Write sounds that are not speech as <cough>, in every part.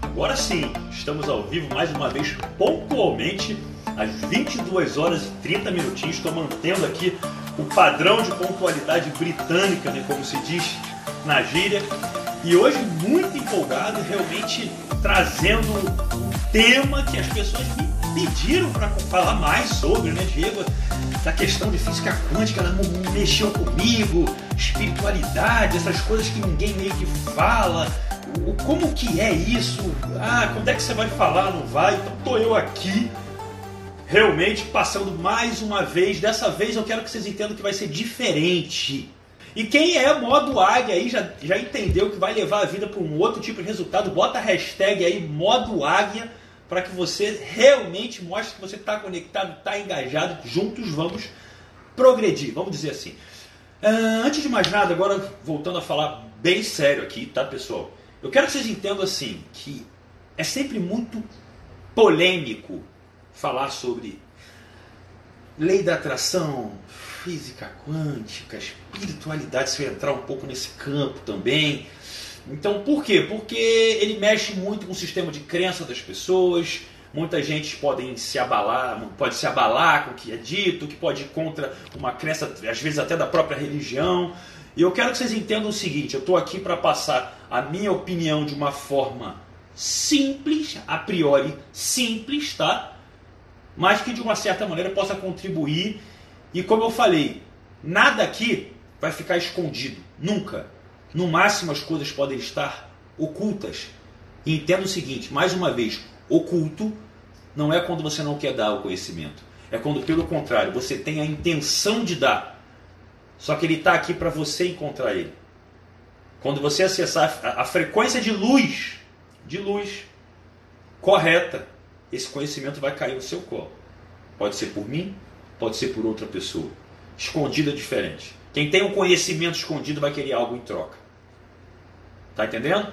Agora sim, estamos ao vivo mais uma vez, pontualmente, às 22 horas e 30 minutinhos. Estou mantendo aqui o padrão de pontualidade britânica, né, como se diz na gíria. E hoje, muito empolgado, realmente trazendo um tema que as pessoas me pediram para falar mais sobre, né, Diego? Da questão de física quântica, ela mexeu comigo, espiritualidade, essas coisas que ninguém meio que fala como que é isso? Ah, quando é que você vai falar? Não vai? Então tô eu aqui, realmente passando mais uma vez. Dessa vez eu quero que vocês entendam que vai ser diferente. E quem é modo águia aí já, já entendeu que vai levar a vida para um outro tipo de resultado. Bota a hashtag aí modo águia para que você realmente mostre que você está conectado, está engajado. Juntos vamos progredir, vamos dizer assim. Uh, antes de mais nada, agora voltando a falar bem sério aqui, tá pessoal? Eu quero que vocês entendam assim que é sempre muito polêmico falar sobre lei da atração, física quântica, espiritualidade, se eu entrar um pouco nesse campo também. Então, por quê? Porque ele mexe muito com o sistema de crença das pessoas. Muita gente pode se abalar, pode se abalar com o que é dito, que pode ir contra uma crença, às vezes até da própria religião. E eu quero que vocês entendam o seguinte: eu estou aqui para passar a minha opinião de uma forma simples, a priori simples, tá? Mas que de uma certa maneira possa contribuir. E como eu falei, nada aqui vai ficar escondido, nunca. No máximo as coisas podem estar ocultas. E entenda o seguinte, mais uma vez, oculto não é quando você não quer dar o conhecimento. É quando, pelo contrário, você tem a intenção de dar só que ele está aqui para você encontrar ele. Quando você acessar a, frequência de luz, de luz correta, esse conhecimento vai cair no seu colo. Pode ser por mim, pode ser por outra pessoa. Escondido é diferente. Quem tem um conhecimento escondido vai querer algo em troca. Tá entendendo?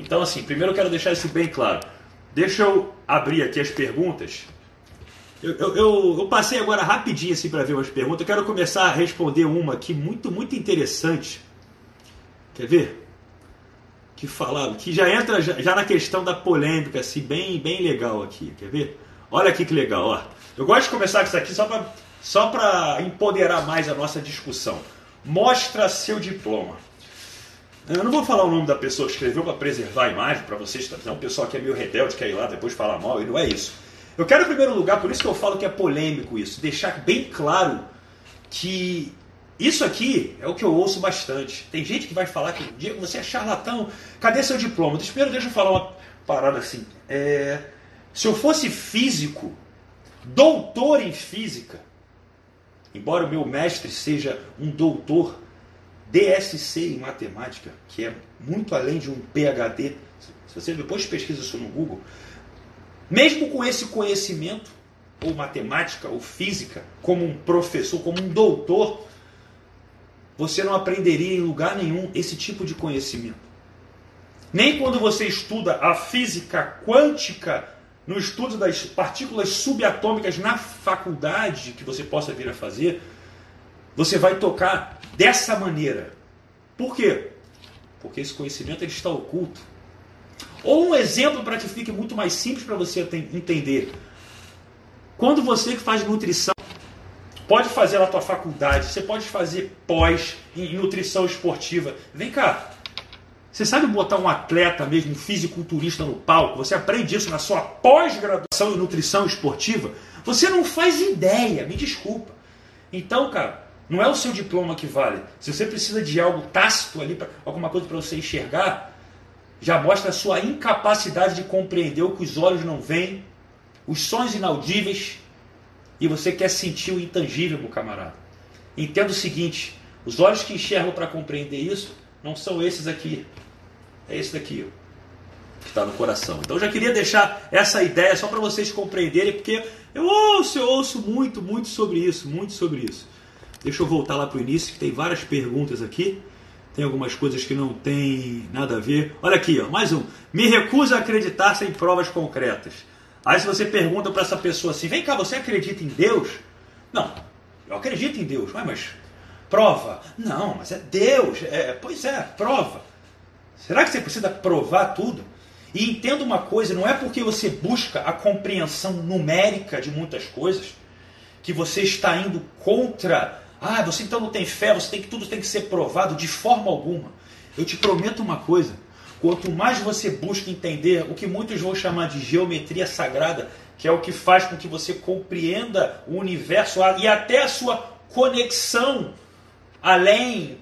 Então, assim, primeiro eu quero deixar isso bem claro. Deixa eu abrir aqui as perguntas eu, eu, eu, passei agora rapidinho assim para ver umas perguntas. Eu quero começar a responder uma aqui muito, muito interessante. Quer ver? Que falava, que já entra já, já, na questão da polêmica, assim, bem, bem legal aqui. Quer ver? Olha aqui que legal, ó. Eu gosto de começar com isso aqui só para só empoderar mais a nossa discussão. Mostra seu diploma. Eu não vou falar o nome da pessoa que escreveu para preservar a imagem para vocês, não, o pessoal que é meio rebelde quer ir lá depois falar mal, e não é isso. Eu quero, em primeiro lugar, por isso que eu falo que é polêmico isso, deixar bem claro que isso aqui é o que eu ouço bastante. Tem gente que vai falar que Diego, você é charlatão, cadê seu diploma? Primeiro, deixa eu falar uma parada assim. É, se eu fosse físico, doutor em física, embora o meu mestre seja um doutor DSC em matemática, que é muito além de um PhD, se você depois pesquisa isso no Google, mesmo com esse conhecimento, ou matemática, ou física, como um professor, como um doutor, você não aprenderia em lugar nenhum esse tipo de conhecimento. Nem quando você estuda a física quântica, no estudo das partículas subatômicas na faculdade que você possa vir a fazer, você vai tocar dessa maneira. Por quê? Porque esse conhecimento ele está oculto. Ou um exemplo para que fique muito mais simples para você entender. Quando você que faz nutrição pode fazer na tua faculdade, você pode fazer pós em nutrição esportiva. Vem cá. Você sabe botar um atleta mesmo, um fisiculturista no palco? Você aprende isso na sua pós-graduação em nutrição esportiva? Você não faz ideia, me desculpa. Então, cara, não é o seu diploma que vale. Se você precisa de algo tácito ali, pra, alguma coisa para você enxergar, já mostra a sua incapacidade de compreender o que os olhos não veem, os sons inaudíveis, e você quer sentir o intangível, meu camarada. Entenda o seguinte: os olhos que enxergam para compreender isso não são esses aqui, é esse daqui, ó, que está no coração. Então eu já queria deixar essa ideia só para vocês compreenderem, porque eu ouço, eu ouço muito, muito sobre isso, muito sobre isso. Deixa eu voltar lá para o início, que tem várias perguntas aqui tem algumas coisas que não tem nada a ver. Olha aqui, ó, mais um. Me recuso a acreditar sem provas concretas. Aí se você pergunta para essa pessoa assim, vem cá, você acredita em Deus? Não, eu acredito em Deus, mas prova? Não, mas é Deus. É, pois é, prova. Será que você precisa provar tudo? E entenda uma coisa, não é porque você busca a compreensão numérica de muitas coisas que você está indo contra. Ah, você então não tem fé, você tem que tudo tem que ser provado de forma alguma. Eu te prometo uma coisa, quanto mais você busca entender o que muitos vão chamar de geometria sagrada, que é o que faz com que você compreenda o universo e até a sua conexão além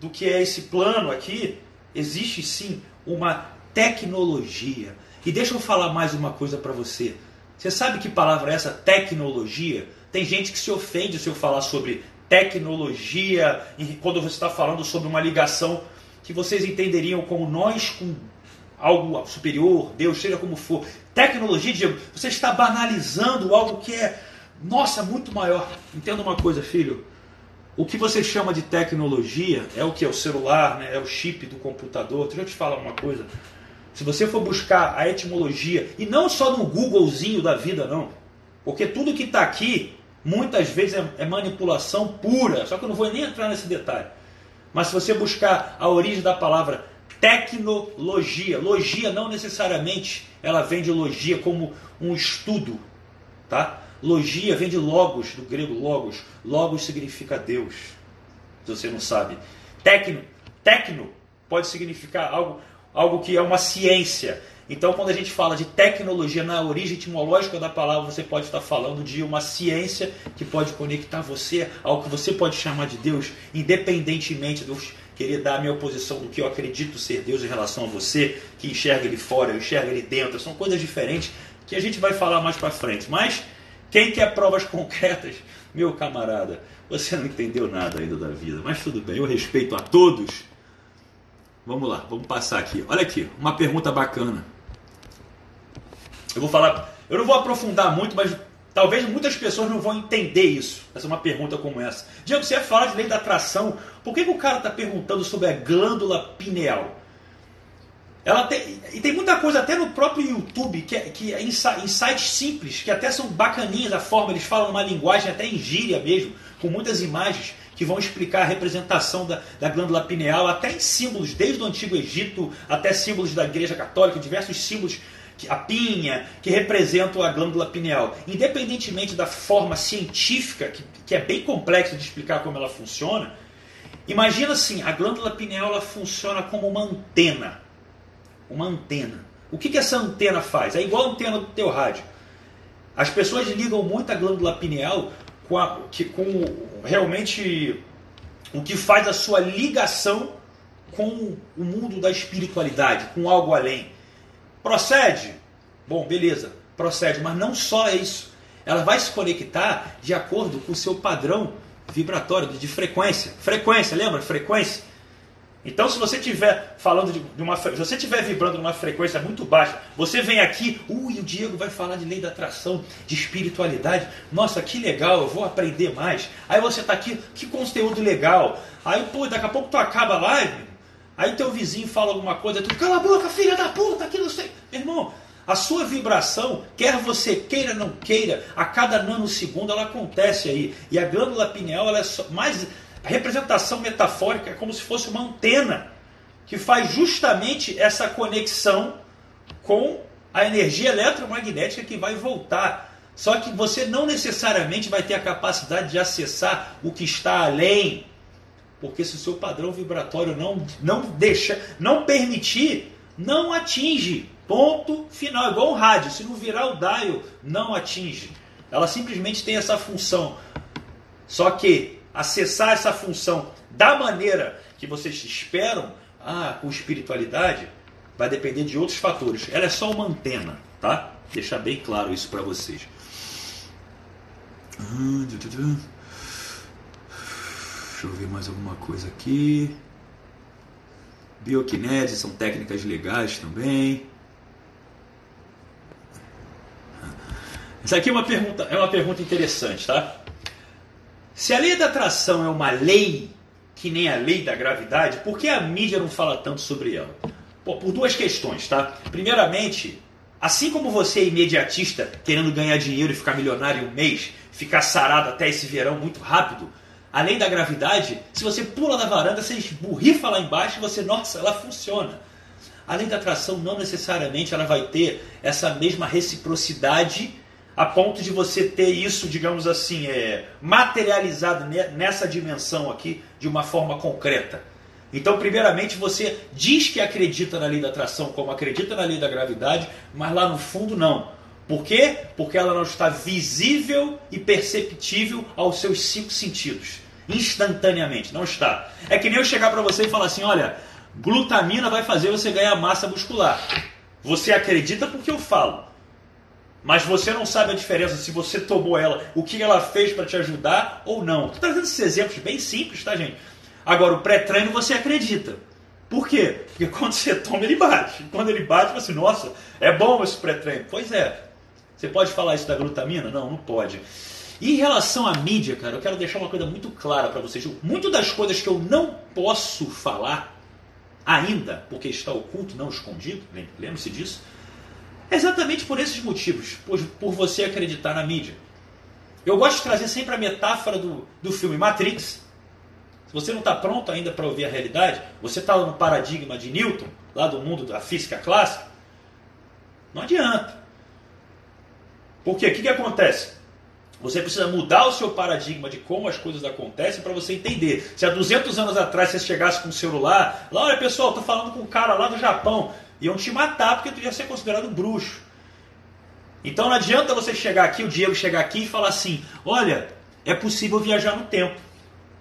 do que é esse plano aqui, existe sim uma tecnologia. E deixa eu falar mais uma coisa para você. Você sabe que palavra é essa? Tecnologia? Tem gente que se ofende se eu falar sobre tecnologia, quando você está falando sobre uma ligação que vocês entenderiam como nós com algo superior, Deus, seja como for. Tecnologia, Diego, você está banalizando algo que é, nossa, muito maior. Entenda uma coisa, filho. O que você chama de tecnologia é o que? É o celular, né? é o chip do computador. Deixa eu te falar uma coisa. Se você for buscar a etimologia, e não só no Googlezinho da vida, não. Porque tudo que está aqui, muitas vezes é, é manipulação pura. Só que eu não vou nem entrar nesse detalhe. Mas se você buscar a origem da palavra tecnologia, logia não necessariamente ela vem de logia como um estudo, tá? Logia vem de logos, do grego logos. Logos significa Deus. Se você não sabe. Tecno, tecno pode significar algo, algo que é uma ciência. Então, quando a gente fala de tecnologia na origem etimológica da palavra, você pode estar falando de uma ciência que pode conectar você ao que você pode chamar de Deus, independentemente dos querer dar a minha oposição do que eu acredito ser Deus em relação a você, que enxerga ele fora, eu enxerga ele dentro. São coisas diferentes que a gente vai falar mais para frente. Mas quem quer provas <laughs> concretas? Meu camarada, você não entendeu nada ainda da vida, mas tudo bem, eu respeito a todos. Vamos lá, vamos passar aqui. Olha aqui, uma pergunta bacana. Eu vou falar, eu não vou aprofundar muito, mas talvez muitas pessoas não vão entender isso. Essa é uma pergunta como essa. Diego, você ia falar de lei da atração. Por que, que o cara está perguntando sobre a glândula pineal? Ela tem, e tem muita coisa até no próprio YouTube, que é, que é sites simples, que até são bacaninhas a forma, eles falam uma linguagem até em gíria mesmo, com muitas imagens que vão explicar a representação da, da glândula pineal, até em símbolos, desde o Antigo Egito até símbolos da Igreja Católica, diversos símbolos, a pinha, que representam a glândula pineal. Independentemente da forma científica, que, que é bem complexo de explicar como ela funciona, imagina assim, a glândula pineal ela funciona como uma antena uma antena. O que, que essa antena faz? É igual a antena do teu rádio. As pessoas ligam muito a glândula pineal com, a, que, com realmente o que faz a sua ligação com o mundo da espiritualidade, com algo além. Procede? Bom, beleza, procede, mas não só isso. Ela vai se conectar de acordo com o seu padrão vibratório de frequência. Frequência, lembra? Frequência. Então, se você estiver falando de, uma, se você estiver vibrando numa frequência muito baixa, você vem aqui, ui, o Diego vai falar de lei da atração, de espiritualidade. Nossa, que legal, eu vou aprender mais. Aí você está aqui, que conteúdo legal. Aí, pô, daqui a pouco tu acaba a live, aí teu vizinho fala alguma coisa, tu cala a boca, filha da puta, aqui não sei. Irmão, a sua vibração, quer você queira não queira, a cada nanosegundo ela acontece aí. E a glândula pineal ela é mais a representação metafórica é como se fosse uma antena que faz justamente essa conexão com a energia eletromagnética que vai voltar. Só que você não necessariamente vai ter a capacidade de acessar o que está além, porque se o seu padrão vibratório não, não deixa, não permitir, não atinge. Ponto final. Igual um rádio, se não virar o dial, não atinge. Ela simplesmente tem essa função. Só que acessar essa função da maneira que vocês esperam, ah, com espiritualidade, vai depender de outros fatores. Ela é só uma antena, tá? Deixar bem claro isso para vocês. Ah, Deixa eu ver mais alguma coisa aqui. Bioquinese são técnicas legais também. Essa aqui é uma pergunta, é uma pergunta interessante, tá? Se a lei da atração é uma lei que nem a lei da gravidade, por que a mídia não fala tanto sobre ela? Pô, por duas questões, tá? Primeiramente, assim como você é imediatista, querendo ganhar dinheiro e ficar milionário em um mês, ficar sarado até esse verão muito rápido, a lei da gravidade, se você pula da varanda, você esburrifa lá embaixo e você, nossa, ela funciona. A lei da atração não necessariamente ela vai ter essa mesma reciprocidade a ponto de você ter isso, digamos assim, é, materializado nessa dimensão aqui de uma forma concreta. Então, primeiramente, você diz que acredita na lei da atração, como acredita na lei da gravidade, mas lá no fundo não. Por quê? Porque ela não está visível e perceptível aos seus cinco sentidos. Instantaneamente, não está. É que nem eu chegar para você e falar assim: olha, glutamina vai fazer você ganhar massa muscular. Você acredita porque eu falo. Mas você não sabe a diferença se você tomou ela, o que ela fez para te ajudar ou não. Estou trazendo esses exemplos bem simples, tá, gente? Agora, o pré-treino você acredita. Por quê? Porque <laughs> quando você toma, ele bate. Quando ele bate, você, nossa, é bom esse pré-treino. Pois é. Você pode falar isso da glutamina? Não, não pode. E em relação à mídia, cara, eu quero deixar uma coisa muito clara para vocês. Muito das coisas que eu não posso falar ainda, porque está oculto, não escondido, lembre-se disso, exatamente por esses motivos, por, por você acreditar na mídia. Eu gosto de trazer sempre a metáfora do, do filme Matrix. Se você não está pronto ainda para ouvir a realidade, você está no paradigma de Newton, lá do mundo da física clássica, não adianta. Porque o que, que acontece? Você precisa mudar o seu paradigma de como as coisas acontecem para você entender. Se há 200 anos atrás você chegasse com um celular, lá, olha pessoal, estou falando com um cara lá do Japão, iam te matar porque tu ia ser considerado bruxo. Então não adianta você chegar aqui, o Diego chegar aqui e falar assim: olha, é possível viajar no tempo.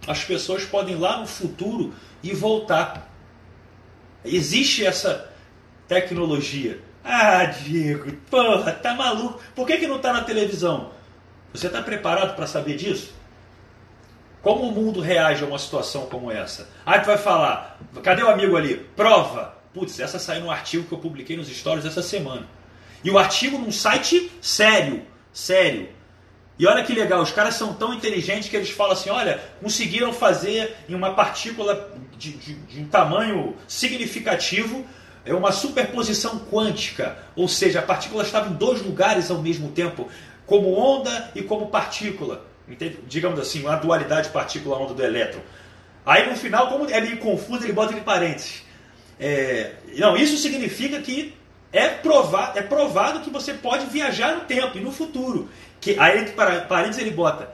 As pessoas podem ir lá no futuro e voltar. Existe essa tecnologia. Ah, Diego, porra, tá maluco? Por que, que não tá na televisão? Você está preparado para saber disso? Como o mundo reage a uma situação como essa? Aí tu vai falar, cadê o amigo ali? Prova! Putz, essa saiu num artigo que eu publiquei nos stories essa semana. E o artigo num site sério, sério. E olha que legal, os caras são tão inteligentes que eles falam assim, olha, conseguiram fazer em uma partícula de, de, de um tamanho significativo é uma superposição quântica, ou seja, a partícula estava em dois lugares ao mesmo tempo, como onda e como partícula. Entende? Digamos assim, uma dualidade partícula-onda do elétron. Aí no final, como é meio confuso, ele bota entre parênteses. É, não, isso significa que é provado, é provado que você pode viajar no tempo e no futuro. Que, aí entre parênteses ele bota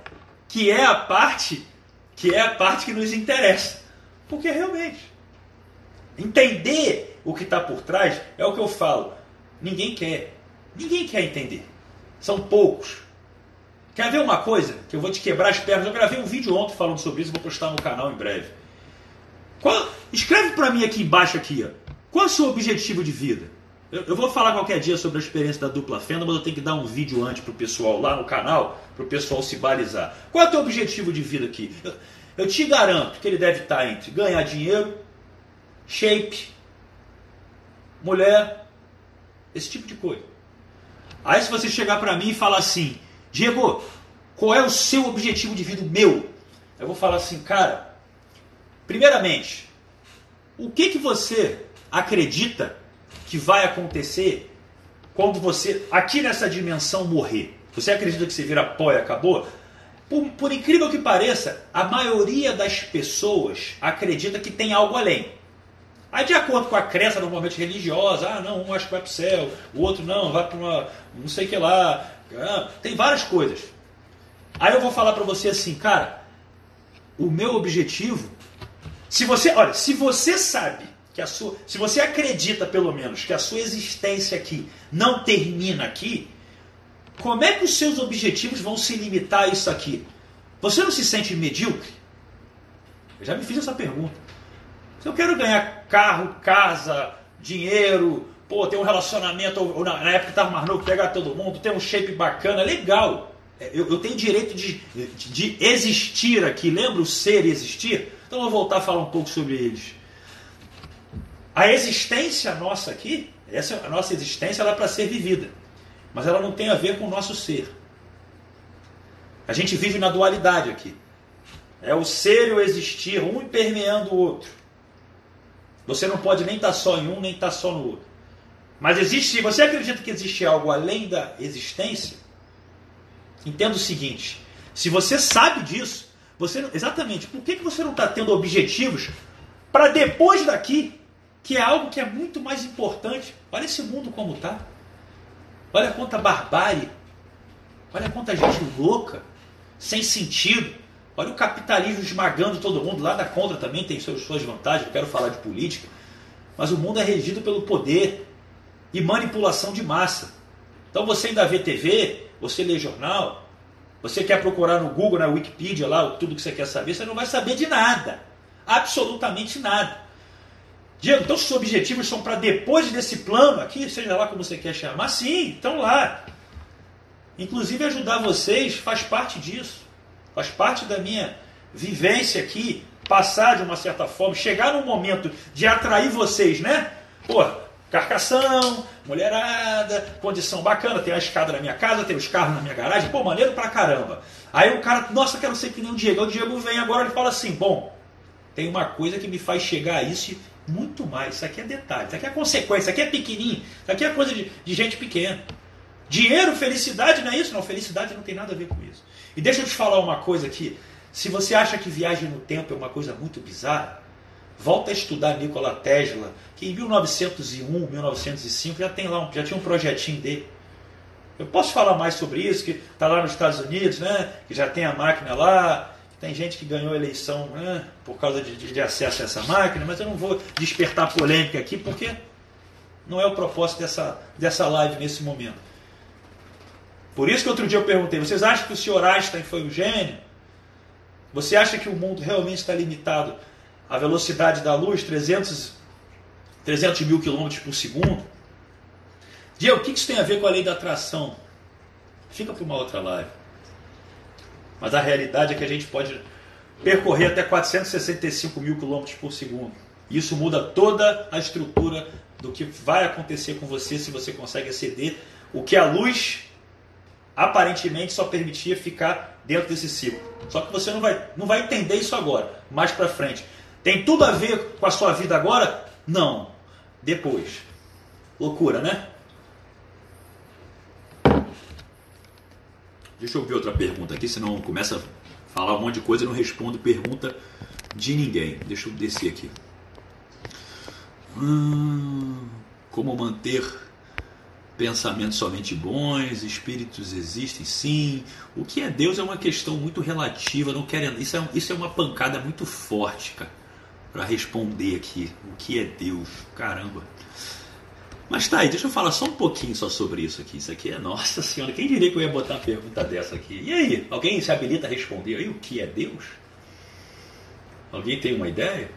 que é a parte que é a parte que nos interessa. Porque realmente entender o que está por trás é o que eu falo. Ninguém quer. Ninguém quer entender. São poucos. Quer ver uma coisa? Que eu vou te quebrar as pernas. Eu gravei um vídeo ontem falando sobre isso, vou postar no canal em breve. Qual, escreve para mim aqui embaixo aqui, ó. Qual é o seu objetivo de vida? Eu, eu, vou falar qualquer dia sobre a experiência da dupla fenda, mas eu tenho que dar um vídeo antes pro pessoal lá no canal, pro pessoal se balizar. Qual é o teu objetivo de vida aqui? Eu, eu te garanto que ele deve estar entre ganhar dinheiro, shape, mulher, esse tipo de coisa. Aí se você chegar para mim e falar assim, Diego, qual é o seu objetivo de vida meu? Eu vou falar assim, cara, primeiramente, o que que você acredita que vai acontecer quando você, aqui nessa dimensão, morrer? Você acredita que você vira pó e acabou? Por, por incrível que pareça, a maioria das pessoas acredita que tem algo além. Aí, de acordo com a crença normalmente religiosa, ah, não, um acha que vai para o céu, o outro não, vai para uma, não sei que lá. Ah, tem várias coisas. Aí eu vou falar para você assim, cara, o meu objetivo, se você, olha, se você sabe que a sua, se você acredita pelo menos que a sua existência aqui não termina aqui, como é que os seus objetivos vão se limitar a isso aqui? Você não se sente medíocre? Eu já me fiz essa pergunta. Se eu quero ganhar carro, casa, dinheiro, pô, ter um relacionamento, ou, na, época mais novo, pegar todo mundo, ter um shape bacana, legal. É, eu, eu tenho direito de, de, de, existir aqui, lembra o ser e existir? Então eu vou voltar a falar um pouco sobre eles. A existência nossa aqui, essa a nossa existência ela é para ser vivida, mas ela não tem a ver com o nosso ser. A gente vive na dualidade aqui. É o ser e o existir, um permeando o outro. Você não pode nem estar tá só em um, nem estar tá só no outro. Mas existe, você acredita que existe algo além da existência, entenda o seguinte: se você sabe disso, você exatamente, por que, que você não está tendo objetivos para depois daqui que é algo que é muito mais importante. Olha esse mundo como está. Olha quanta barbárie. Olha quanta gente louca, sem sentido. Olha o capitalismo esmagando todo mundo. Lá da contra também tem suas vantagens. Eu quero falar de política. Mas o mundo é regido pelo poder e manipulação de massa. Então você ainda vê TV, você lê jornal, você quer procurar no Google, na Wikipedia, lá, tudo que você quer saber, você não vai saber de nada. Absolutamente nada. Diego, então os objetivos são para depois desse plano aqui, seja lá como você quer chamar, sim, estão lá. Inclusive ajudar vocês faz parte disso. Faz parte da minha vivência aqui, passar de uma certa forma, chegar num momento de atrair vocês, né? Pô, carcação, mulherada, condição bacana, tem a escada na minha casa, tem os carros na minha garagem, pô, maneiro pra caramba. Aí o cara, nossa, quero ser que nem o Diego. O Diego vem agora e fala assim: bom, tem uma coisa que me faz chegar a isso muito mais. Isso aqui é detalhe, isso aqui é consequência, isso aqui é pequenininho, isso aqui é coisa de, de gente pequena. Dinheiro, felicidade não é isso? Não, felicidade não tem nada a ver com isso. E deixa eu te falar uma coisa aqui. Se você acha que viagem no tempo é uma coisa muito bizarra, volta a estudar Nikola Tesla, que em 1901, 1905 já tem lá um, já tinha um projetinho dele. Eu posso falar mais sobre isso, que está lá nos Estados Unidos, né? Que já tem a máquina lá, tem gente que ganhou a eleição né, por causa de, de, acesso a essa máquina, mas eu não vou despertar polêmica aqui, porque não é o propósito dessa, dessa live nesse momento. Por isso que outro dia eu perguntei: vocês acham que o senhor Einstein foi um gênio? Você acha que o mundo realmente está limitado à velocidade da luz, 300, 300 mil quilômetros por segundo? Diego, o que isso tem a ver com a lei da atração? Fica para uma outra live. Mas a realidade é que a gente pode percorrer até 465 mil quilômetros por segundo. Isso muda toda a estrutura do que vai acontecer com você se você consegue exceder o que a luz aparentemente só permitia ficar dentro desse ciclo. Só que você não vai, não vai entender isso agora, mais para frente. Tem tudo a ver com a sua vida agora? Não. Depois. Loucura, né? Deixa eu ver outra pergunta aqui, senão começa a falar um monte de coisa e não respondo pergunta de ninguém. Deixa eu descer aqui. Hum, como manter pensamentos somente bons? Espíritos existem? Sim. O que é Deus é uma questão muito relativa. Não quero, isso, é, isso é uma pancada muito forte, cara, para responder aqui. O que é Deus? Caramba. Mas tá aí, deixa eu falar só um pouquinho só sobre isso aqui. Isso aqui é, nossa senhora, quem diria que eu ia botar uma pergunta dessa aqui? E aí, alguém se habilita a responder aí o que é Deus? Alguém tem uma ideia?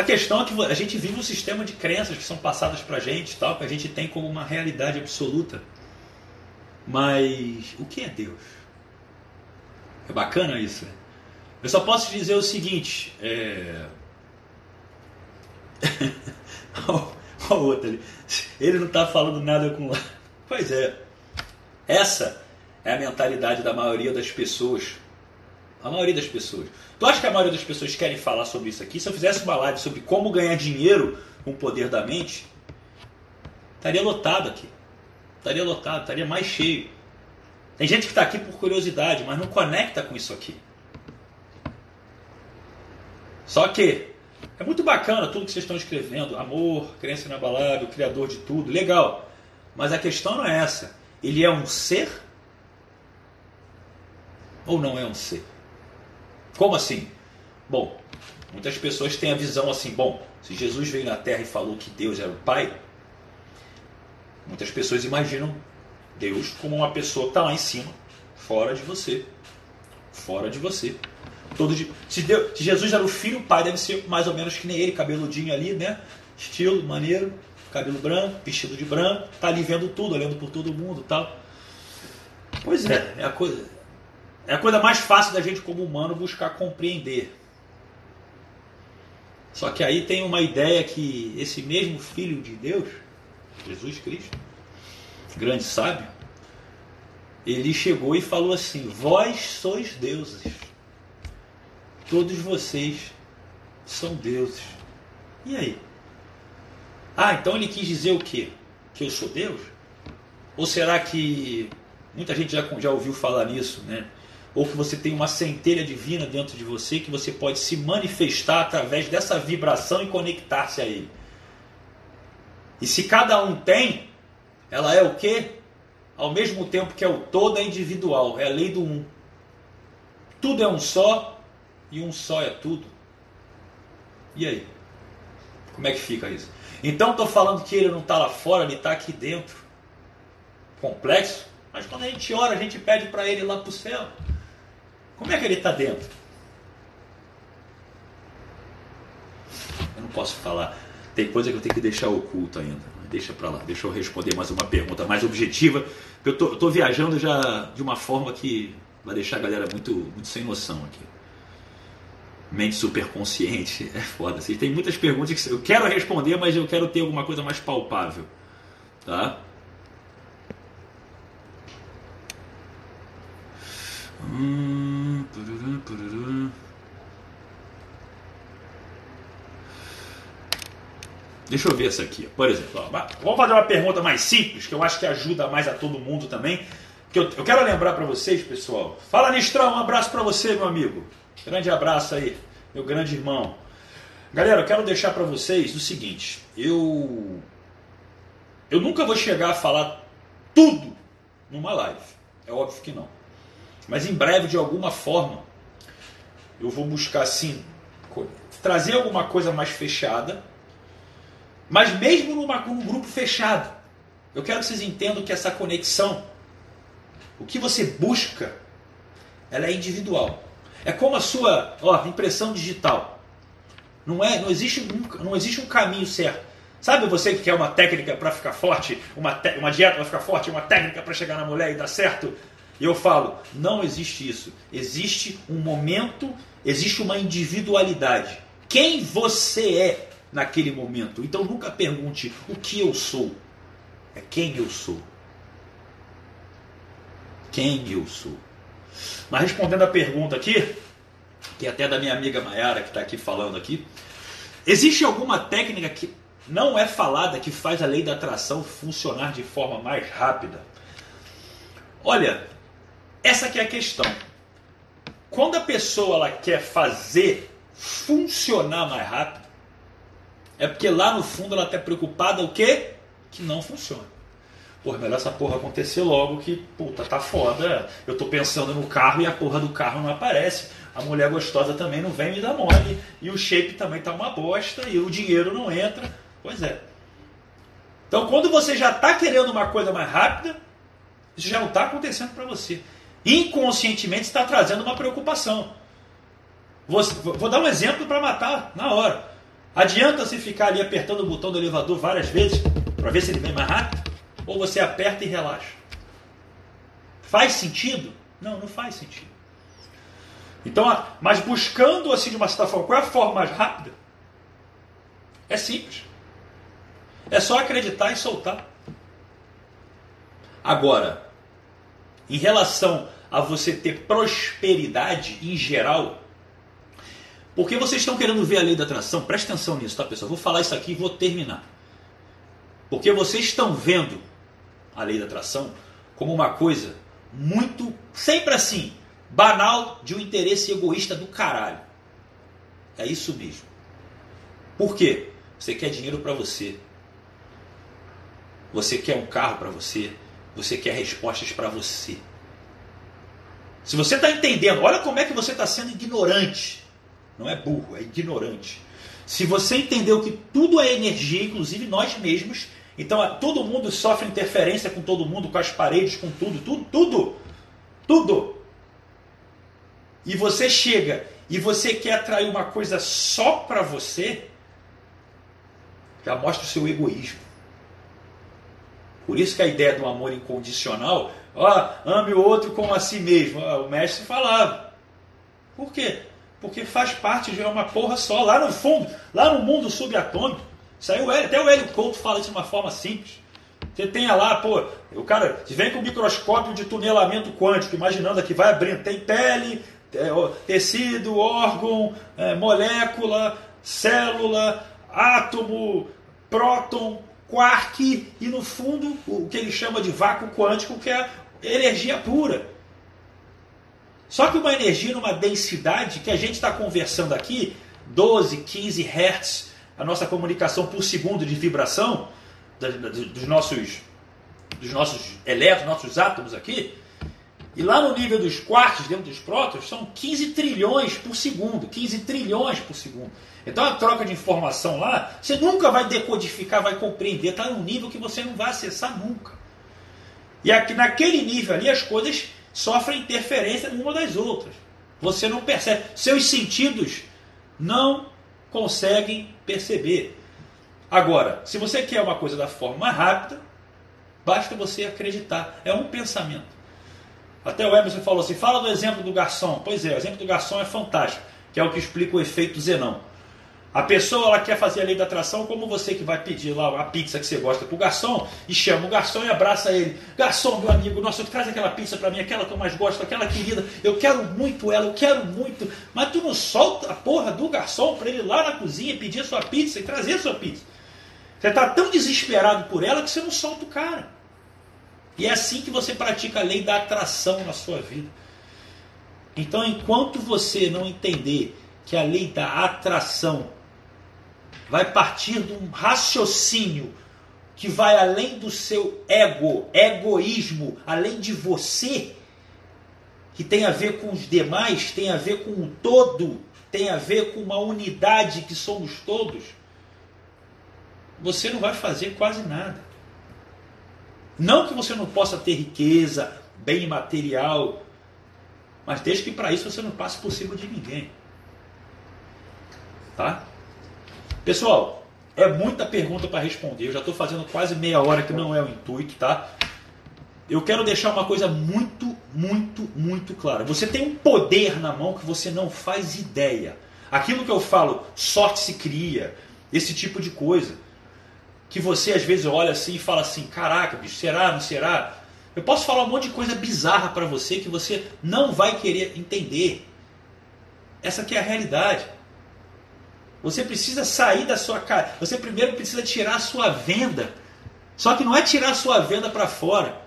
A questão é que a gente vive um sistema de crenças que são passadas pra gente, tal, que a gente tem como uma realidade absoluta. Mas o que é Deus? É bacana isso, né? Eu só posso dizer o seguinte, é... <laughs> Olha o outro ali. Ele não está falando nada com. Pois é. Essa é a mentalidade da maioria das pessoas. A maioria das pessoas. Tu acha que a maioria das pessoas querem falar sobre isso aqui? Se eu fizesse uma live sobre como ganhar dinheiro com o poder da mente, estaria lotado aqui. Estaria lotado, estaria mais cheio. Tem gente que está aqui por curiosidade, mas não conecta com isso aqui. Só que é muito bacana tudo que vocês estão escrevendo. Amor, crença inabalável, criador de tudo. Legal. Mas a questão não é essa. Ele é um ser? Ou não é um ser? Como assim? Bom, muitas pessoas têm a visão assim: bom, se Jesus veio na terra e falou que Deus era o Pai, muitas pessoas imaginam Deus como uma pessoa que está lá em cima, fora de você. Fora de você. Todo de, se, Deus, se Jesus era o filho, o pai deve ser mais ou menos que nem ele, cabeludinho ali, né? Estilo, maneiro, cabelo branco, vestido de branco, tá ali vendo tudo, olhando por todo mundo tal. Pois é, é a coisa. É a coisa mais fácil da gente como humano buscar compreender. Só que aí tem uma ideia que esse mesmo Filho de Deus, Jesus Cristo, grande sábio, ele chegou e falou assim: Vós sois deuses. Todos vocês são deuses. E aí? Ah, então ele quis dizer o quê? Que eu sou Deus? Ou será que muita gente já, já ouviu falar nisso, né? Ou que você tem uma centelha divina dentro de você que você pode se manifestar através dessa vibração e conectar-se a ele. E se cada um tem, ela é o quê? Ao mesmo tempo que é o todo é individual, é a lei do um. Tudo é um só e um só é tudo. E aí? Como é que fica isso? Então estou falando que ele não está lá fora, ele está aqui dentro. Complexo? Mas quando a gente ora, a gente pede para ele ir lá para o céu. Como é que ele está dentro? Eu não posso falar. Tem coisa que eu tenho que deixar oculto ainda. Deixa para lá. Deixa eu responder mais uma pergunta mais objetiva. Eu tô, tô viajando já de uma forma que vai deixar a galera muito, muito sem noção aqui. Mente superconsciente <laughs> é foda. Tem muitas perguntas que eu quero responder, mas eu quero ter alguma coisa mais palpável. Tá? Hum, Deixa eu ver essa aqui. Por exemplo, ó, vamos fazer uma pergunta mais simples, que eu acho que ajuda mais a todo mundo também. Que eu, eu quero lembrar para vocês, pessoal. Fala, Nistrão, um abraço para você, meu amigo. Grande abraço aí, meu grande irmão. Galera, eu quero deixar para vocês o seguinte. Eu eu nunca vou chegar a falar tudo numa live. É óbvio que não. Mas em breve, de alguma forma, eu vou buscar assim trazer alguma coisa mais fechada mas mesmo numa, num grupo fechado, eu quero que vocês entendam que essa conexão, o que você busca, ela é individual. É como a sua ó, impressão digital. Não, é, não, existe um, não existe um caminho certo. Sabe você que quer uma técnica para ficar forte, uma, te, uma dieta para ficar forte, uma técnica para chegar na mulher e dar certo? E eu falo, não existe isso. Existe um momento, existe uma individualidade. Quem você é naquele momento. Então nunca pergunte o que eu sou, é quem eu sou. Quem eu sou. Mas respondendo a pergunta aqui, que é até da minha amiga Mayara que está aqui falando aqui, existe alguma técnica que não é falada que faz a lei da atração funcionar de forma mais rápida? Olha, essa aqui é a questão. Quando a pessoa ela quer fazer funcionar mais rápido, é porque lá no fundo ela está preocupada o quê? Que não funciona. Porra, melhor essa porra acontecer logo que, puta, tá foda. Eu tô pensando no carro e a porra do carro não aparece. A mulher gostosa também não vem me dar mole. E o shape também tá uma bosta. E o dinheiro não entra. Pois é. Então quando você já está querendo uma coisa mais rápida, isso já não está acontecendo para você. Inconscientemente está trazendo uma preocupação. Vou, vou dar um exemplo para matar na hora. Adianta se ficar ali apertando o botão do elevador várias vezes para ver se ele vem mais rápido? Ou você aperta e relaxa? Faz sentido? Não, não faz sentido. Então, mas buscando assim de uma certa forma, qual é a forma mais rápida? É simples. É só acreditar e soltar. Agora, em relação a você ter prosperidade em geral, porque vocês estão querendo ver a lei da atração? Presta atenção nisso, tá, pessoal? Vou falar isso aqui e vou terminar. Porque vocês estão vendo a lei da atração como uma coisa muito, sempre assim, banal de um interesse egoísta do caralho. É isso mesmo. Por quê? Você quer dinheiro para você. Você quer um carro para você. Você quer respostas para você. Se você está entendendo, olha como é que você está sendo ignorante não é burro, é ignorante. Se você entendeu que tudo é energia, inclusive nós mesmos, então todo mundo sofre interferência com todo mundo, com as paredes, com tudo, tudo, tudo, tudo. E você chega e você quer atrair uma coisa só para você, já mostra o seu egoísmo. Por isso que a ideia do amor incondicional, ó, ame o outro como a si mesmo, o mestre falava. Por quê? Porque faz parte de uma porra só, lá no fundo, lá no mundo subatômico. Aí, até o Hélio Couto fala isso de uma forma simples. Você tenha lá, pô, o cara vem com o microscópio de tunelamento quântico, imaginando que vai abrindo, tem pele, é, tecido, órgão, é, molécula, célula, átomo, próton, quark e no fundo o que ele chama de vácuo quântico, que é energia pura. Só que uma energia numa densidade que a gente está conversando aqui, 12, 15 Hz, a nossa comunicação por segundo de vibração dos nossos, dos nossos elétrons, nossos átomos aqui, e lá no nível dos quartos, dentro dos prótons, são 15 trilhões por segundo. 15 trilhões por segundo. Então a troca de informação lá, você nunca vai decodificar, vai compreender, está num nível que você não vai acessar nunca. E aqui, naquele nível ali as coisas sofrem interferência uma das outras. Você não percebe. Seus sentidos não conseguem perceber. Agora, se você quer uma coisa da forma rápida, basta você acreditar. É um pensamento. Até o Emerson falou assim: fala do exemplo do garçom. Pois é, o exemplo do garçom é fantástico, que é o que explica o efeito Zenão. A pessoa ela quer fazer a lei da atração como você que vai pedir lá a pizza que você gosta pro garçom e chama o garçom e abraça ele. Garçom, meu amigo, nossa, traz aquela pizza para mim, aquela que eu mais gosto, aquela querida. Eu quero muito ela, eu quero muito. Mas tu não solta a porra do garçom para ele ir lá na cozinha pedir a sua pizza e trazer a sua pizza. Você tá tão desesperado por ela que você não solta o cara. E é assim que você pratica a lei da atração na sua vida. Então, enquanto você não entender que a lei da atração vai partir de um raciocínio que vai além do seu ego, egoísmo, além de você, que tem a ver com os demais, tem a ver com o todo, tem a ver com uma unidade que somos todos, você não vai fazer quase nada. Não que você não possa ter riqueza, bem material, mas desde que para isso você não passe por cima de ninguém. Tá? Pessoal, é muita pergunta para responder. Eu já estou fazendo quase meia hora que não é o intuito, tá? Eu quero deixar uma coisa muito, muito, muito clara. Você tem um poder na mão que você não faz ideia. Aquilo que eu falo, sorte se cria, esse tipo de coisa que você às vezes olha assim e fala assim: caraca, bicho, será, não será? Eu posso falar um monte de coisa bizarra para você que você não vai querer entender. Essa é a realidade. Você precisa sair da sua casa. Você primeiro precisa tirar a sua venda. Só que não é tirar a sua venda para fora.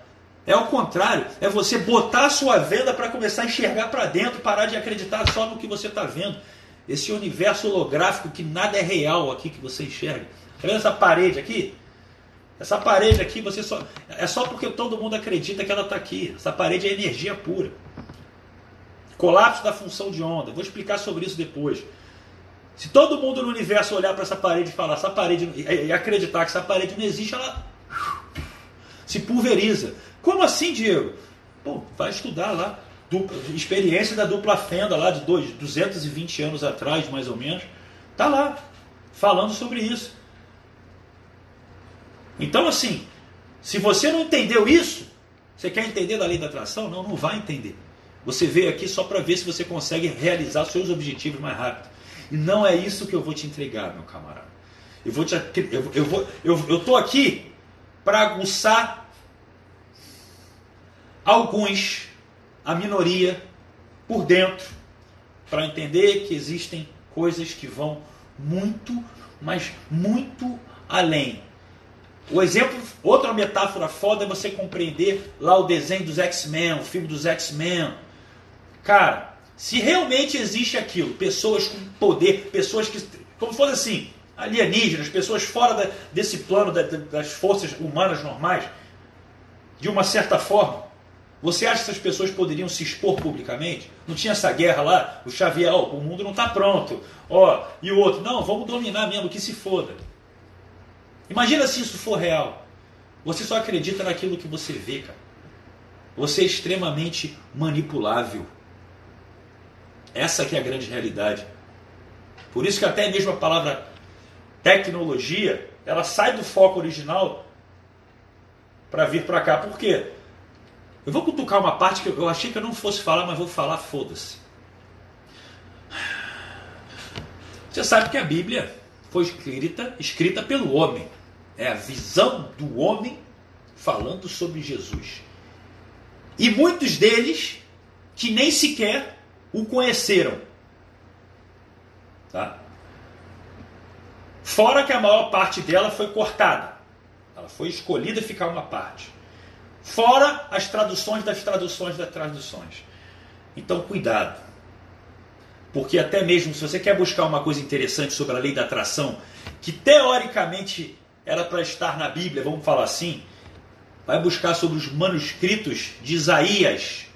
É o contrário. É você botar a sua venda para começar a enxergar para dentro, parar de acreditar só no que você está vendo. Esse universo holográfico que nada é real aqui que você enxerga. Tá vendo essa parede aqui? Essa parede aqui, você só. É só porque todo mundo acredita que ela está aqui. Essa parede é energia pura. Colapso da função de onda. Vou explicar sobre isso depois. Se todo mundo no universo olhar para essa parede e falar essa parede e acreditar que essa parede não existe, ela se pulveriza. Como assim, Diego? Pô, vai estudar lá. Dupla, experiência da dupla fenda lá de dois, 220 anos atrás, mais ou menos. Tá lá, falando sobre isso. Então, assim, se você não entendeu isso, você quer entender da lei da atração? Não, não vai entender. Você veio aqui só para ver se você consegue realizar seus objetivos mais rápido. E não é isso que eu vou te entregar, meu camarada. Eu vou te, eu, eu vou, eu, eu tô aqui para aguçar alguns, a minoria, por dentro, para entender que existem coisas que vão muito, mas muito além o exemplo, outra metáfora foda é você compreender lá o desenho dos X-Men, o filme dos X-Men. Cara, se realmente existe aquilo, pessoas com poder, pessoas que, como fosse assim, alienígenas, pessoas fora da, desse plano da, das forças humanas normais, de uma certa forma, você acha que essas pessoas poderiam se expor publicamente? Não tinha essa guerra lá? O Xavier, oh, o mundo não está pronto. Ó, oh, e o outro, não, vamos dominar mesmo, que se foda. Imagina se isso for real. Você só acredita naquilo que você vê, cara. Você é extremamente manipulável. Essa que é a grande realidade. Por isso que até mesmo a palavra tecnologia, ela sai do foco original para vir para cá. Por quê? Eu vou cutucar uma parte que eu achei que eu não fosse falar, mas vou falar, foda-se. Você sabe que a Bíblia foi escrita, escrita pelo homem. É a visão do homem falando sobre Jesus. E muitos deles que nem sequer o conheceram. Tá? Fora que a maior parte dela foi cortada. Ela foi escolhida ficar uma parte. Fora as traduções das traduções das traduções. Então, cuidado. Porque até mesmo se você quer buscar uma coisa interessante sobre a lei da atração, que teoricamente era para estar na Bíblia, vamos falar assim, vai buscar sobre os manuscritos de Isaías.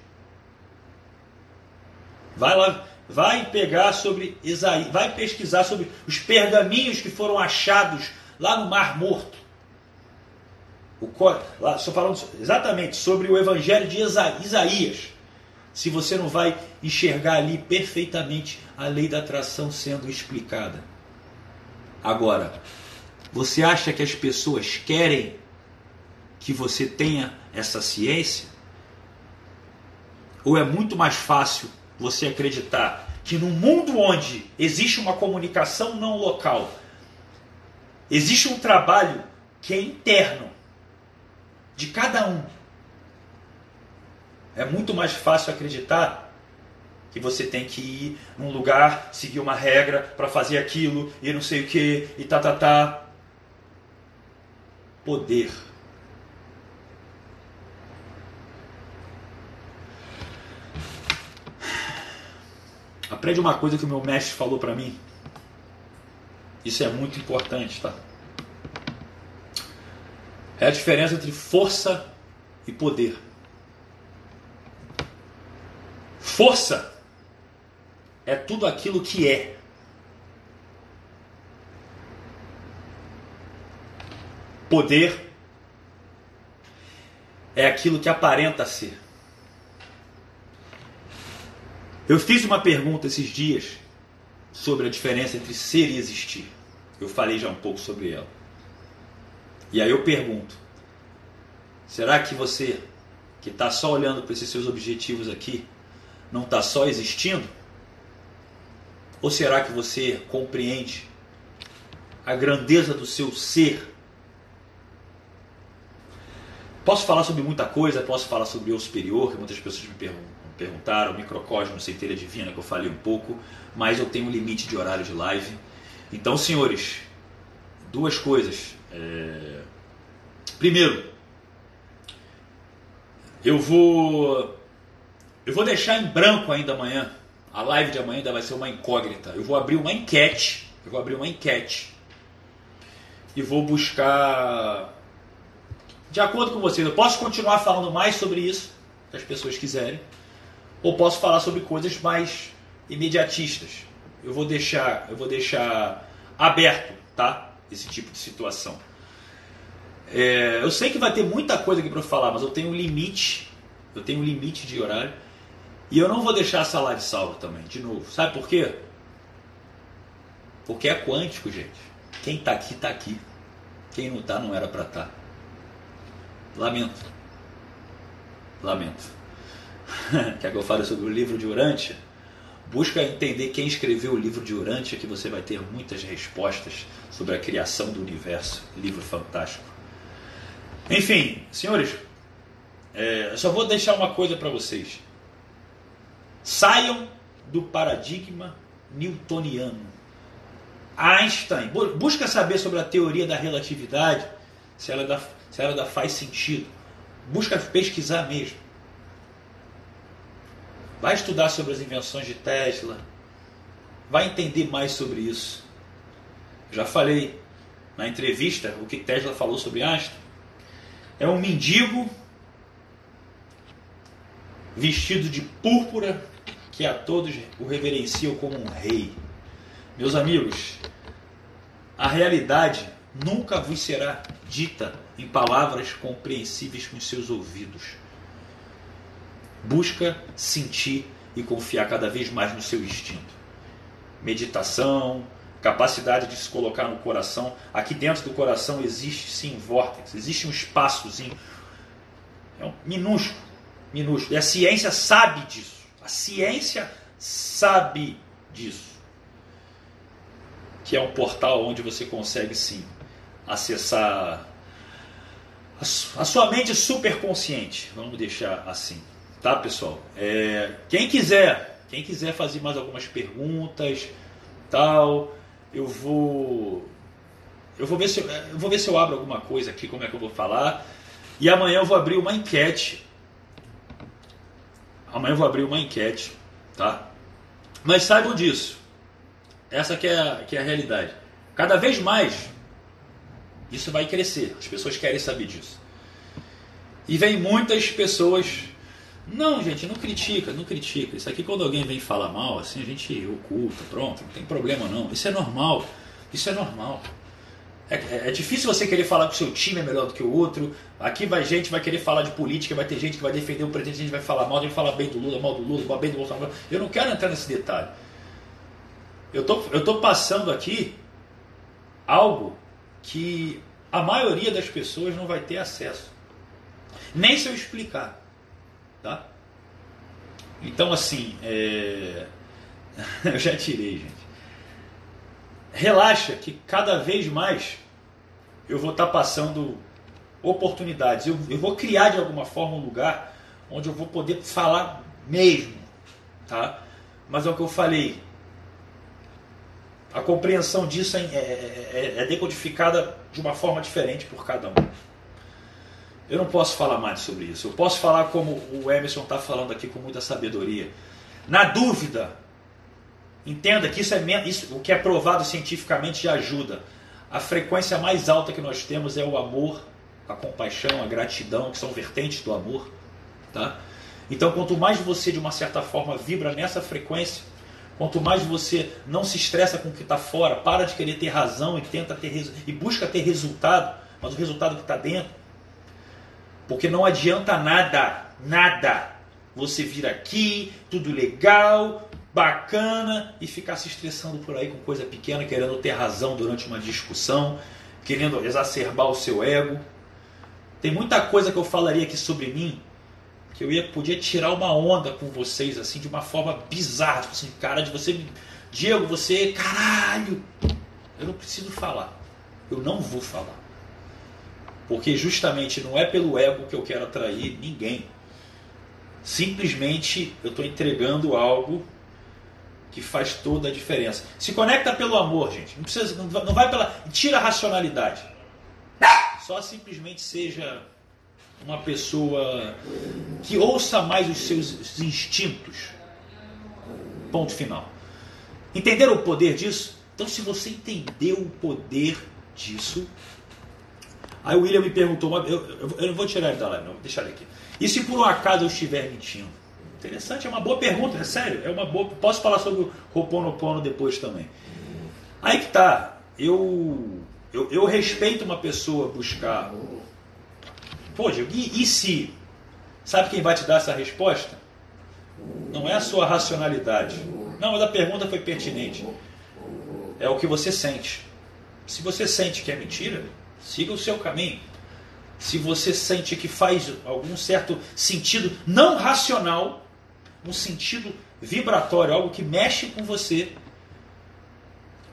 Vai lá, vai pegar sobre Isaías, vai pesquisar sobre os pergaminhos que foram achados lá no Mar Morto. O, lá, estou falando exatamente sobre o Evangelho de Isaías. Se você não vai enxergar ali perfeitamente a lei da atração sendo explicada. Agora, você acha que as pessoas querem que você tenha essa ciência? Ou é muito mais fácil você acreditar que no mundo onde existe uma comunicação não local, existe um trabalho que é interno de cada um. É muito mais fácil acreditar que você tem que ir num lugar, seguir uma regra para fazer aquilo e não sei o que e tá tá tá. Poder. Aprende uma coisa que o meu mestre falou para mim. Isso é muito importante, tá? É a diferença entre força e poder. Força é tudo aquilo que é. Poder é aquilo que aparenta ser. Eu fiz uma pergunta esses dias sobre a diferença entre ser e existir. Eu falei já um pouco sobre ela. E aí eu pergunto: será que você, que está só olhando para esses seus objetivos aqui, não está só existindo? Ou será que você compreende a grandeza do seu ser? Posso falar sobre muita coisa, posso falar sobre o superior, que muitas pessoas me perguntam perguntaram, microcosmo, centelha divina, que eu falei um pouco, mas eu tenho um limite de horário de live. Então, senhores, duas coisas. É... Primeiro, eu vou eu vou deixar em branco ainda amanhã. A live de amanhã ainda vai ser uma incógnita. Eu vou abrir uma enquete. Eu vou abrir uma enquete. E vou buscar. De acordo com vocês, eu posso continuar falando mais sobre isso, se as pessoas quiserem ou posso falar sobre coisas mais imediatistas. Eu vou deixar, eu vou deixar aberto, tá? Esse tipo de situação. É, eu sei que vai ter muita coisa aqui para falar, mas eu tenho um limite, eu tenho um limite de horário e eu não vou deixar live salva também, de novo. Sabe por quê? Porque é quântico, gente. Quem tá aqui tá aqui. Quem não tá não era para estar. Tá. Lamento. Lamento. <laughs> Quer que eu fale sobre o livro de Urântia? Busca entender quem escreveu o livro de Urântia, que você vai ter muitas respostas sobre a criação do universo. Livro fantástico. Enfim, senhores, é, só vou deixar uma coisa para vocês. Saiam do paradigma newtoniano. Einstein, busca saber sobre a teoria da relatividade, se ela, dá, se ela dá, faz sentido. Busca pesquisar mesmo. Vai estudar sobre as invenções de Tesla. Vai entender mais sobre isso. Já falei na entrevista o que Tesla falou sobre Einstein. É um mendigo vestido de púrpura que a todos o reverenciam como um rei. Meus amigos, a realidade nunca vos será dita em palavras compreensíveis com seus ouvidos Busca sentir e confiar cada vez mais no seu instinto. Meditação, capacidade de se colocar no coração. Aqui dentro do coração existe sim vórtice, existe um espaçozinho. É um minúsculo, minúsculo. E a ciência sabe disso. A ciência sabe disso. Que é um portal onde você consegue sim acessar a sua mente superconsciente, vamos deixar assim. Tá, pessoal? É, quem quiser, quem quiser fazer mais algumas perguntas, tal, eu vou eu vou ver se eu, eu vou ver se eu abro alguma coisa aqui, como é que eu vou falar. E amanhã eu vou abrir uma enquete Amanhã eu vou abrir uma enquete, tá? Mas saibam disso. Essa que é, a, que é a realidade. Cada vez mais isso vai crescer. As pessoas querem saber disso. E vem muitas pessoas. Não, gente, não critica, não critica. Isso aqui quando alguém vem falar mal, assim, a gente oculta, pronto, não tem problema não. Isso é normal. Isso é normal. É, é, é, difícil você querer falar que o seu time é melhor do que o outro. Aqui vai gente vai querer falar de política, vai ter gente que vai defender o presidente, a gente vai falar mal, a gente vai falar bem do Lula, mal do Lula, bem do Bolsonaro. Eu não quero entrar nesse detalhe. Eu tô, eu tô passando aqui algo que a maioria das pessoas não vai ter acesso. Nem se eu explicar. Tá? Então, assim, é... <laughs> eu já tirei, gente relaxa que cada vez mais eu vou estar passando oportunidades. Eu, eu vou criar de alguma forma um lugar onde eu vou poder falar mesmo, tá? Mas é o que eu falei. A compreensão disso é, é, é, é decodificada de uma forma diferente por cada um. Eu não posso falar mais sobre isso. Eu posso falar como o Emerson está falando aqui com muita sabedoria. Na dúvida, Entenda que isso é isso, o que é provado cientificamente já ajuda. A frequência mais alta que nós temos é o amor, a compaixão, a gratidão, que são vertentes do amor. Tá? Então, quanto mais você, de uma certa forma, vibra nessa frequência, quanto mais você não se estressa com o que está fora, para de querer ter razão e tenta ter e busca ter resultado, mas o resultado que está dentro, porque não adianta nada, nada. Você vir aqui, tudo legal, bacana e ficar se estressando por aí com coisa pequena, querendo ter razão durante uma discussão, querendo exacerbar o seu ego. Tem muita coisa que eu falaria aqui sobre mim que eu ia podia tirar uma onda com vocês assim de uma forma bizarra, tipo assim, cara, de você, Diego, você, caralho, eu não preciso falar. Eu não vou falar. Porque justamente não é pelo ego que eu quero atrair ninguém. Simplesmente eu estou entregando algo que faz toda a diferença. Se conecta pelo amor, gente. Não precisa, não vai pela, tira a racionalidade. Só simplesmente seja uma pessoa que ouça mais os seus instintos. Ponto final. Entenderam o poder disso? Então, se você entendeu o poder disso, aí o William me perguntou, eu, eu, eu não vou tirar ele da live, não, vou deixar ele aqui. E se por um acaso eu estiver mentindo? Interessante, é uma boa pergunta, é sério, é uma boa. Posso falar sobre o Ho'oponopono depois também. Aí que tá, eu, eu, eu respeito uma pessoa buscar. Pô, Diego, e, e se? Sabe quem vai te dar essa resposta? Não é a sua racionalidade. Não, mas a pergunta foi pertinente. É o que você sente. Se você sente que é mentira, siga o seu caminho. Se você sente que faz algum certo sentido não racional, um sentido vibratório, algo que mexe com você,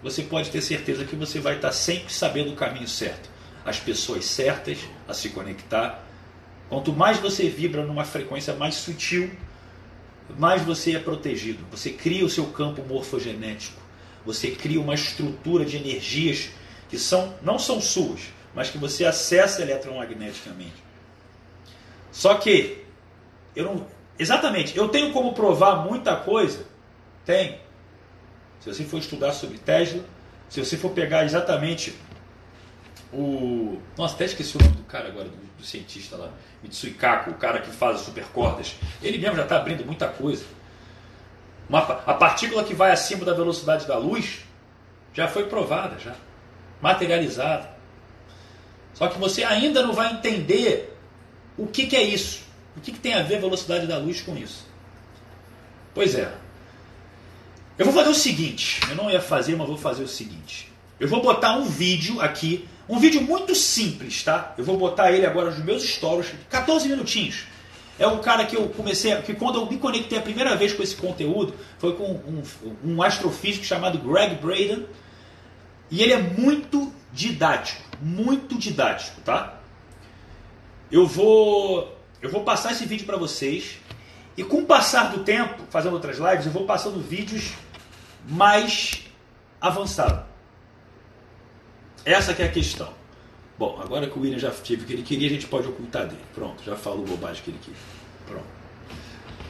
você pode ter certeza que você vai estar sempre sabendo o caminho certo, as pessoas certas a se conectar. Quanto mais você vibra numa frequência mais sutil, mais você é protegido. Você cria o seu campo morfogenético. Você cria uma estrutura de energias que são não são suas, mas que você acessa eletromagneticamente. Só que eu não, Exatamente. Eu tenho como provar muita coisa? Tem. Se você for estudar sobre Tesla, se você for pegar exatamente o. Nossa, até esqueci o nome do cara agora, do, do cientista lá, Mitsui Kaku, o cara que faz as supercordas. Ele mesmo já está abrindo muita coisa. Uma, a partícula que vai acima da velocidade da luz já foi provada, já materializada. Só que você ainda não vai entender o que, que é isso. O que, que tem a ver a velocidade da luz com isso? Pois é. Eu vou fazer o seguinte. Eu não ia fazer, mas vou fazer o seguinte. Eu vou botar um vídeo aqui. Um vídeo muito simples, tá? Eu vou botar ele agora nos meus stories. 14 minutinhos. É um cara que eu comecei, que quando eu me conectei a primeira vez com esse conteúdo, foi com um, um astrofísico chamado Greg Braden. E ele é muito didático, muito didático, tá? Eu vou eu vou passar esse vídeo para vocês e com o passar do tempo, fazendo outras lives, eu vou passando vídeos mais avançados. Essa é a questão. Bom, agora que o William já tive o que ele queria, a gente pode ocultar dele. Pronto, já falou bobagem que ele queria. Pronto.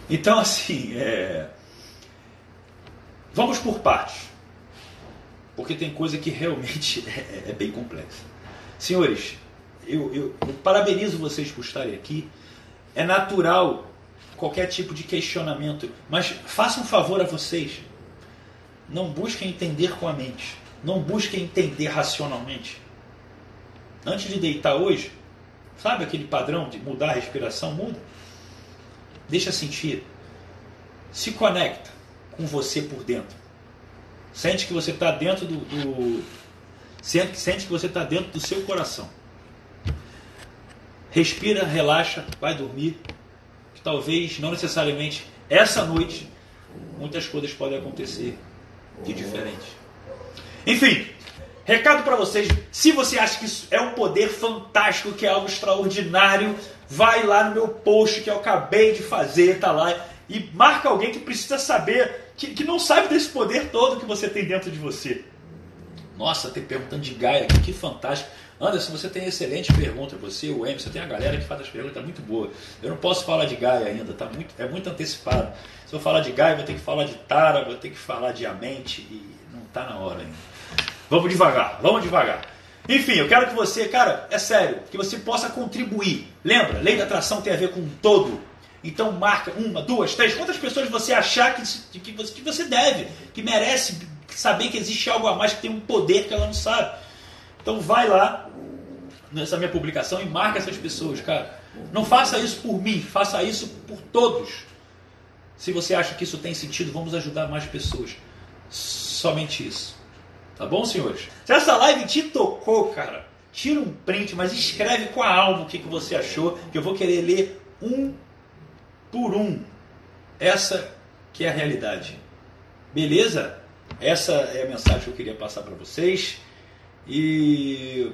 Então, <laughs> assim, é... vamos por partes. Porque tem coisa que realmente <laughs> é, é bem complexa. Senhores, eu, eu, eu parabenizo vocês por estarem aqui. É natural qualquer tipo de questionamento, mas façam um favor a vocês. Não busquem entender com a mente. Não busquem entender racionalmente. Antes de deitar hoje, sabe aquele padrão de mudar a respiração? Muda. Deixa sentir. Se conecta com você por dentro. Sente que você está dentro do, do. sente, sente que você está dentro do seu coração. Respira, relaxa, vai dormir. Que talvez, não necessariamente essa noite, muitas coisas podem acontecer de diferente. Enfim, recado para vocês: se você acha que isso é um poder fantástico, que é algo extraordinário, vai lá no meu post que eu acabei de fazer, tá lá, e marca alguém que precisa saber, que, que não sabe desse poder todo que você tem dentro de você. Nossa, tem perguntando de Gaia que fantástico. Anderson, você tem excelente pergunta, você, o Emerson, tem a galera que faz as perguntas muito boa. Eu não posso falar de Gaia ainda, tá muito, é muito antecipado. Se eu falar de Gaia, vou ter que falar de Tara, vou ter que falar de Amente e não está na hora ainda. Vamos devagar, vamos devagar. Enfim, eu quero que você, cara, é sério, que você possa contribuir. Lembra, lei da atração tem a ver com todo. Então marca uma, duas, três, quantas pessoas você achar que, que, você, que você deve, que merece saber que existe algo a mais, que tem um poder que ela não sabe. Então vai lá nessa minha publicação e marca essas pessoas, cara. Não faça isso por mim, faça isso por todos. Se você acha que isso tem sentido, vamos ajudar mais pessoas. Somente isso. Tá bom, senhores? Se essa live te tocou, cara, tira um print, mas escreve com a alma o que, que você achou, que eu vou querer ler um por um. Essa que é a realidade. Beleza? Essa é a mensagem que eu queria passar para vocês. E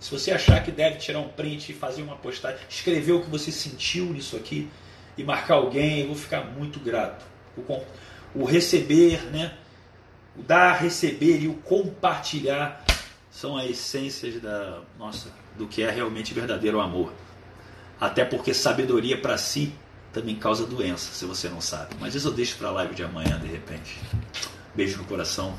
se você achar que deve tirar um print e fazer uma postagem, escrever o que você sentiu nisso aqui e marcar alguém, eu vou ficar muito grato. O, o receber, né? O dar, receber e o compartilhar são as essências da nossa do que é realmente verdadeiro amor. Até porque sabedoria para si também causa doença, se você não sabe. Mas isso eu deixo para a live de amanhã, de repente. Beijo no coração.